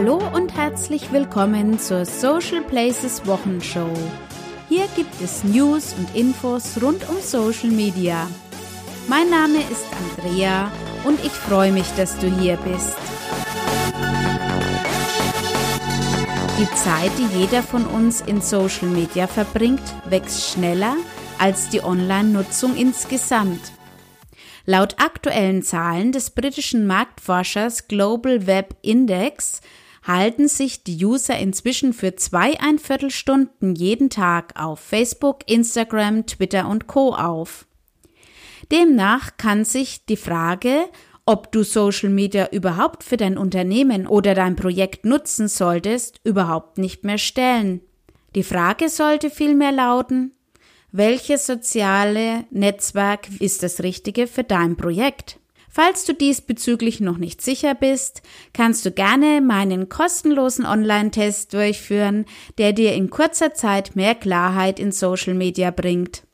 Hallo und herzlich willkommen zur Social Places Wochenshow. Hier gibt es News und Infos rund um Social Media. Mein Name ist Andrea und ich freue mich, dass du hier bist. Die Zeit, die jeder von uns in Social Media verbringt, wächst schneller als die Online-Nutzung insgesamt. Laut aktuellen Zahlen des britischen Marktforschers Global Web Index halten sich die User inzwischen für zweieinviertel Stunden jeden Tag auf Facebook, Instagram, Twitter und Co. auf. Demnach kann sich die Frage, ob du Social Media überhaupt für dein Unternehmen oder dein Projekt nutzen solltest, überhaupt nicht mehr stellen. Die Frage sollte vielmehr lauten, welches soziale Netzwerk ist das richtige für dein Projekt? Falls du diesbezüglich noch nicht sicher bist, kannst du gerne meinen kostenlosen Online-Test durchführen, der dir in kurzer Zeit mehr Klarheit in Social Media bringt.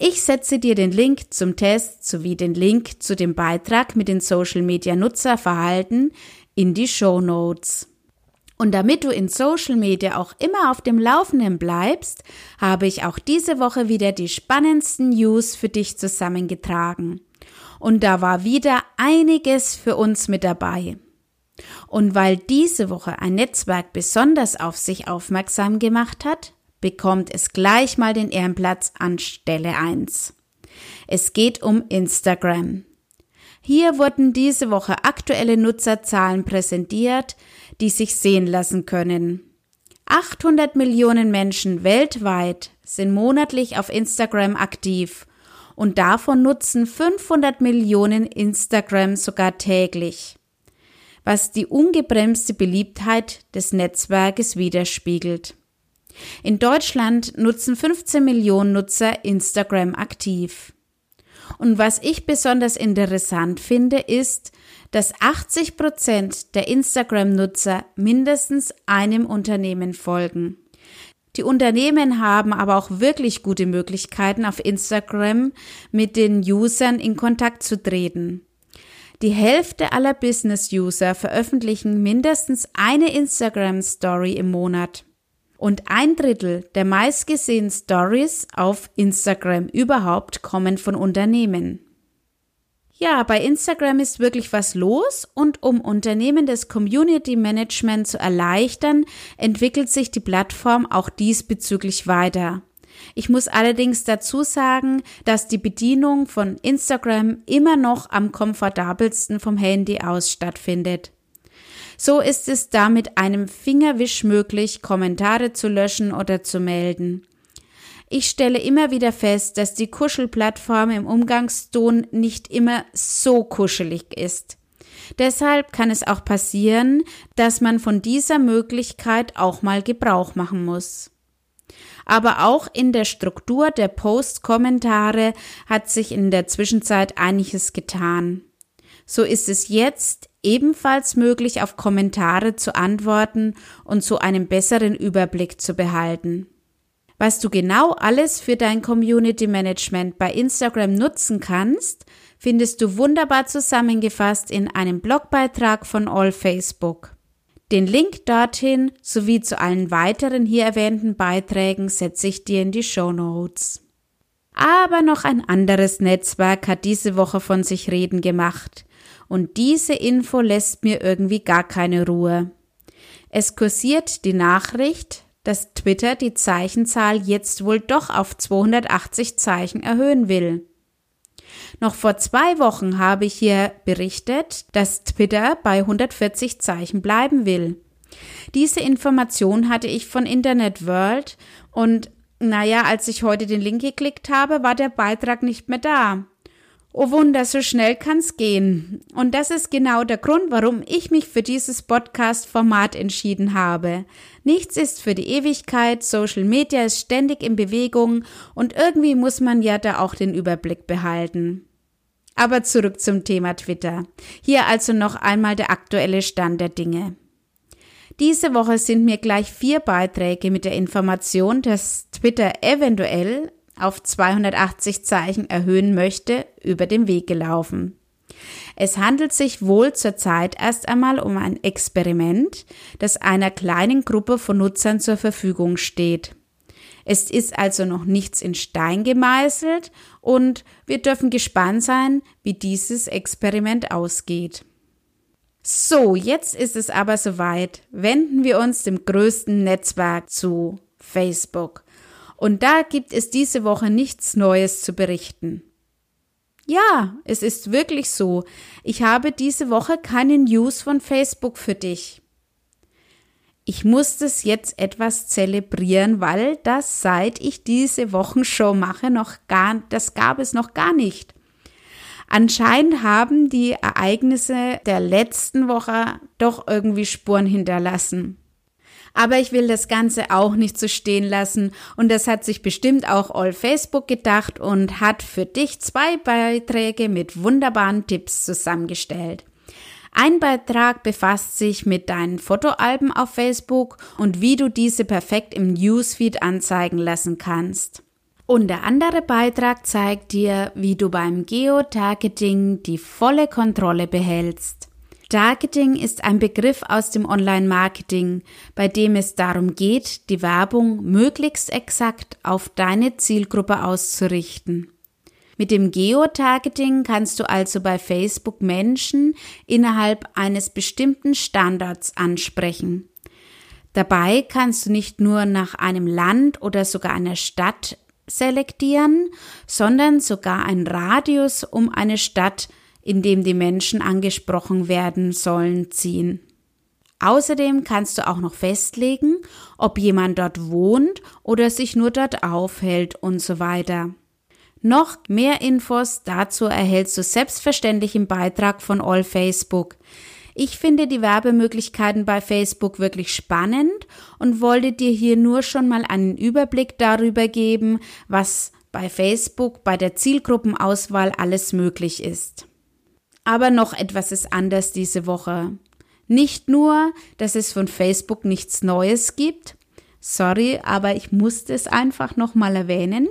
Ich setze dir den Link zum Test sowie den Link zu dem Beitrag mit den Social Media Nutzerverhalten in die Show Notes. Und damit du in Social Media auch immer auf dem Laufenden bleibst, habe ich auch diese Woche wieder die spannendsten News für dich zusammengetragen. Und da war wieder einiges für uns mit dabei. Und weil diese Woche ein Netzwerk besonders auf sich aufmerksam gemacht hat, bekommt es gleich mal den Ehrenplatz an Stelle 1. Es geht um Instagram. Hier wurden diese Woche aktuelle Nutzerzahlen präsentiert, die sich sehen lassen können. 800 Millionen Menschen weltweit sind monatlich auf Instagram aktiv und davon nutzen 500 Millionen Instagram sogar täglich, was die ungebremste Beliebtheit des Netzwerkes widerspiegelt. In Deutschland nutzen 15 Millionen Nutzer Instagram aktiv. Und was ich besonders interessant finde, ist, dass 80 Prozent der Instagram-Nutzer mindestens einem Unternehmen folgen. Die Unternehmen haben aber auch wirklich gute Möglichkeiten, auf Instagram mit den Usern in Kontakt zu treten. Die Hälfte aller Business-User veröffentlichen mindestens eine Instagram-Story im Monat. Und ein Drittel der meistgesehenen Stories auf Instagram überhaupt kommen von Unternehmen. Ja, bei Instagram ist wirklich was los und um Unternehmen des Community Management zu erleichtern, entwickelt sich die Plattform auch diesbezüglich weiter. Ich muss allerdings dazu sagen, dass die Bedienung von Instagram immer noch am komfortabelsten vom Handy aus stattfindet. So ist es da mit einem Fingerwisch möglich, Kommentare zu löschen oder zu melden. Ich stelle immer wieder fest, dass die Kuschelplattform im Umgangston nicht immer so kuschelig ist. Deshalb kann es auch passieren, dass man von dieser Möglichkeit auch mal Gebrauch machen muss. Aber auch in der Struktur der Post-Kommentare hat sich in der Zwischenzeit einiges getan. So ist es jetzt ebenfalls möglich, auf Kommentare zu antworten und so einen besseren Überblick zu behalten. Was du genau alles für dein Community Management bei Instagram nutzen kannst, findest du wunderbar zusammengefasst in einem Blogbeitrag von All Facebook. Den Link dorthin sowie zu allen weiteren hier erwähnten Beiträgen setze ich dir in die Show Notes. Aber noch ein anderes Netzwerk hat diese Woche von sich reden gemacht. Und diese Info lässt mir irgendwie gar keine Ruhe. Es kursiert die Nachricht, dass Twitter die Zeichenzahl jetzt wohl doch auf 280 Zeichen erhöhen will. Noch vor zwei Wochen habe ich hier berichtet, dass Twitter bei 140 Zeichen bleiben will. Diese Information hatte ich von Internet World und naja, als ich heute den Link geklickt habe, war der Beitrag nicht mehr da. Oh Wunder, so schnell kann's gehen. Und das ist genau der Grund, warum ich mich für dieses Podcast-Format entschieden habe. Nichts ist für die Ewigkeit, Social Media ist ständig in Bewegung und irgendwie muss man ja da auch den Überblick behalten. Aber zurück zum Thema Twitter. Hier also noch einmal der aktuelle Stand der Dinge. Diese Woche sind mir gleich vier Beiträge mit der Information, dass Twitter eventuell auf 280 Zeichen erhöhen möchte, über den Weg gelaufen. Es handelt sich wohl zurzeit erst einmal um ein Experiment, das einer kleinen Gruppe von Nutzern zur Verfügung steht. Es ist also noch nichts in Stein gemeißelt und wir dürfen gespannt sein, wie dieses Experiment ausgeht. So, jetzt ist es aber soweit. Wenden wir uns dem größten Netzwerk zu, Facebook. Und da gibt es diese Woche nichts Neues zu berichten. Ja, es ist wirklich so. Ich habe diese Woche keine News von Facebook für dich. Ich muss das jetzt etwas zelebrieren, weil das seit ich diese Wochenshow mache noch gar, das gab es noch gar nicht. Anscheinend haben die Ereignisse der letzten Woche doch irgendwie Spuren hinterlassen. Aber ich will das Ganze auch nicht so stehen lassen und das hat sich bestimmt auch All Facebook gedacht und hat für dich zwei Beiträge mit wunderbaren Tipps zusammengestellt. Ein Beitrag befasst sich mit deinen Fotoalben auf Facebook und wie du diese perfekt im Newsfeed anzeigen lassen kannst. Und der andere Beitrag zeigt dir, wie du beim Geotargeting die volle Kontrolle behältst. Targeting ist ein Begriff aus dem Online-Marketing, bei dem es darum geht, die Werbung möglichst exakt auf deine Zielgruppe auszurichten. Mit dem Geotargeting kannst du also bei Facebook Menschen innerhalb eines bestimmten Standards ansprechen. Dabei kannst du nicht nur nach einem Land oder sogar einer Stadt selektieren, sondern sogar einen Radius um eine Stadt, in dem die Menschen angesprochen werden sollen, ziehen. Außerdem kannst du auch noch festlegen, ob jemand dort wohnt oder sich nur dort aufhält und so weiter. Noch mehr Infos dazu erhältst du selbstverständlich im Beitrag von All Facebook. Ich finde die Werbemöglichkeiten bei Facebook wirklich spannend und wollte dir hier nur schon mal einen Überblick darüber geben, was bei Facebook bei der Zielgruppenauswahl alles möglich ist. Aber noch etwas ist anders diese Woche. Nicht nur, dass es von Facebook nichts Neues gibt, Sorry, aber ich musste es einfach nochmal erwähnen.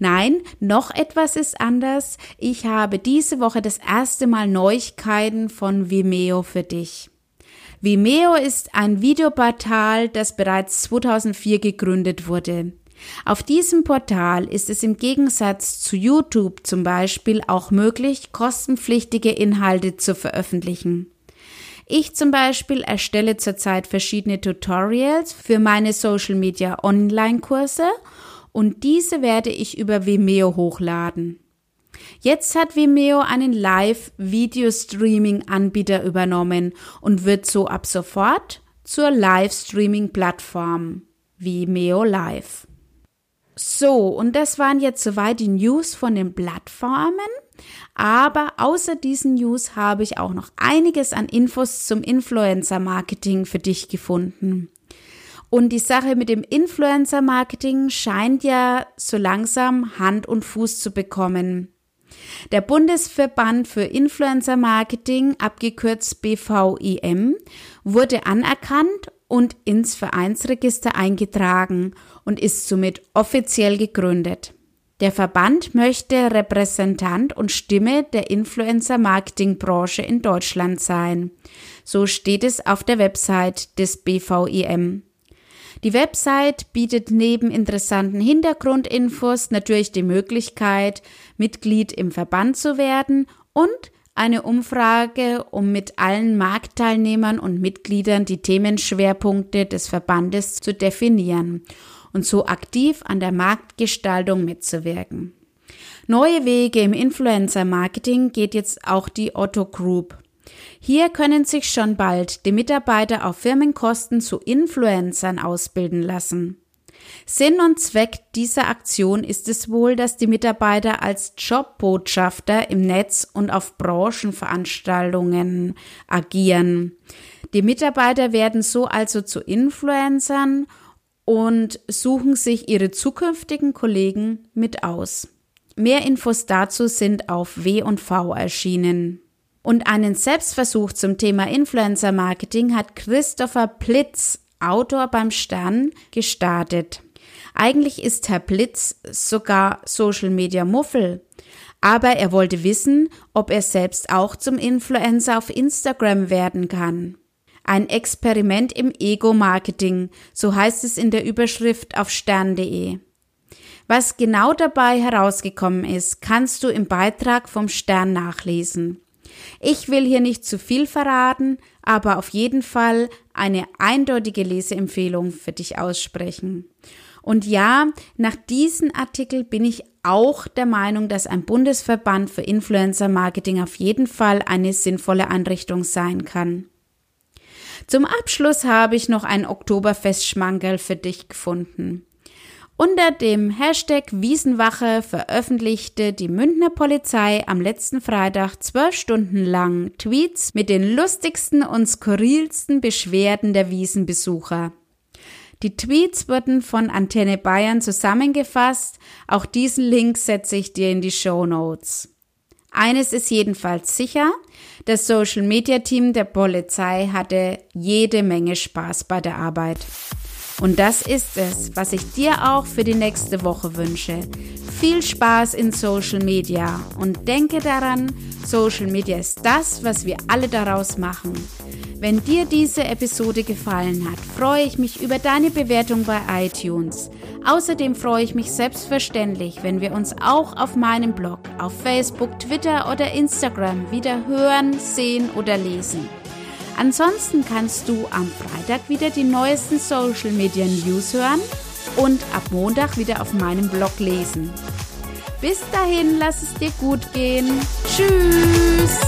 Nein, noch etwas ist anders. Ich habe diese Woche das erste Mal Neuigkeiten von Vimeo für dich. Vimeo ist ein Videoportal, das bereits 2004 gegründet wurde. Auf diesem Portal ist es im Gegensatz zu YouTube zum Beispiel auch möglich, kostenpflichtige Inhalte zu veröffentlichen. Ich zum Beispiel erstelle zurzeit verschiedene Tutorials für meine Social Media Online Kurse und diese werde ich über Vimeo hochladen. Jetzt hat Vimeo einen Live-Video-Streaming-Anbieter übernommen und wird so ab sofort zur Live-Streaming-Plattform Vimeo Live. So, und das waren jetzt soweit die News von den Plattformen. Aber außer diesen News habe ich auch noch einiges an Infos zum Influencer-Marketing für dich gefunden. Und die Sache mit dem Influencer-Marketing scheint ja so langsam Hand und Fuß zu bekommen. Der Bundesverband für Influencer Marketing, abgekürzt BVIM, wurde anerkannt und ins Vereinsregister eingetragen und ist somit offiziell gegründet. Der Verband möchte Repräsentant und Stimme der Influencer-Marketing-Branche in Deutschland sein. So steht es auf der Website des BVIM. Die Website bietet neben interessanten Hintergrundinfos natürlich die Möglichkeit, Mitglied im Verband zu werden und eine Umfrage, um mit allen Marktteilnehmern und Mitgliedern die Themenschwerpunkte des Verbandes zu definieren und so aktiv an der Marktgestaltung mitzuwirken. Neue Wege im Influencer-Marketing geht jetzt auch die Otto Group. Hier können sich schon bald die Mitarbeiter auf Firmenkosten zu Influencern ausbilden lassen. Sinn und Zweck dieser Aktion ist es wohl, dass die Mitarbeiter als Jobbotschafter im Netz und auf Branchenveranstaltungen agieren. Die Mitarbeiter werden so also zu Influencern und suchen sich ihre zukünftigen Kollegen mit aus. Mehr Infos dazu sind auf W&V erschienen. Und einen Selbstversuch zum Thema Influencer Marketing hat Christopher Plitz, Autor beim Stern, gestartet. Eigentlich ist Herr Blitz sogar Social Media Muffel, Aber er wollte wissen, ob er selbst auch zum Influencer auf Instagram werden kann. Ein Experiment im Ego-Marketing, so heißt es in der Überschrift auf stern.de. Was genau dabei herausgekommen ist, kannst du im Beitrag vom Stern nachlesen. Ich will hier nicht zu viel verraten, aber auf jeden Fall eine eindeutige Leseempfehlung für dich aussprechen. Und ja, nach diesem Artikel bin ich auch der Meinung, dass ein Bundesverband für Influencer Marketing auf jeden Fall eine sinnvolle Einrichtung sein kann. Zum Abschluss habe ich noch ein Oktoberfest-Schmankerl für dich gefunden. Unter dem Hashtag Wiesenwache veröffentlichte die Münchner Polizei am letzten Freitag zwölf Stunden lang Tweets mit den lustigsten und skurrilsten Beschwerden der Wiesenbesucher. Die Tweets wurden von Antenne Bayern zusammengefasst. Auch diesen Link setze ich dir in die Show Notes. Eines ist jedenfalls sicher, das Social Media Team der Polizei hatte jede Menge Spaß bei der Arbeit. Und das ist es, was ich dir auch für die nächste Woche wünsche. Viel Spaß in Social Media und denke daran, Social Media ist das, was wir alle daraus machen. Wenn dir diese Episode gefallen hat, freue ich mich über deine Bewertung bei iTunes. Außerdem freue ich mich selbstverständlich, wenn wir uns auch auf meinem Blog, auf Facebook, Twitter oder Instagram wieder hören, sehen oder lesen. Ansonsten kannst du am Freitag wieder die neuesten Social Media News hören und ab Montag wieder auf meinem Blog lesen. Bis dahin, lass es dir gut gehen. Tschüss!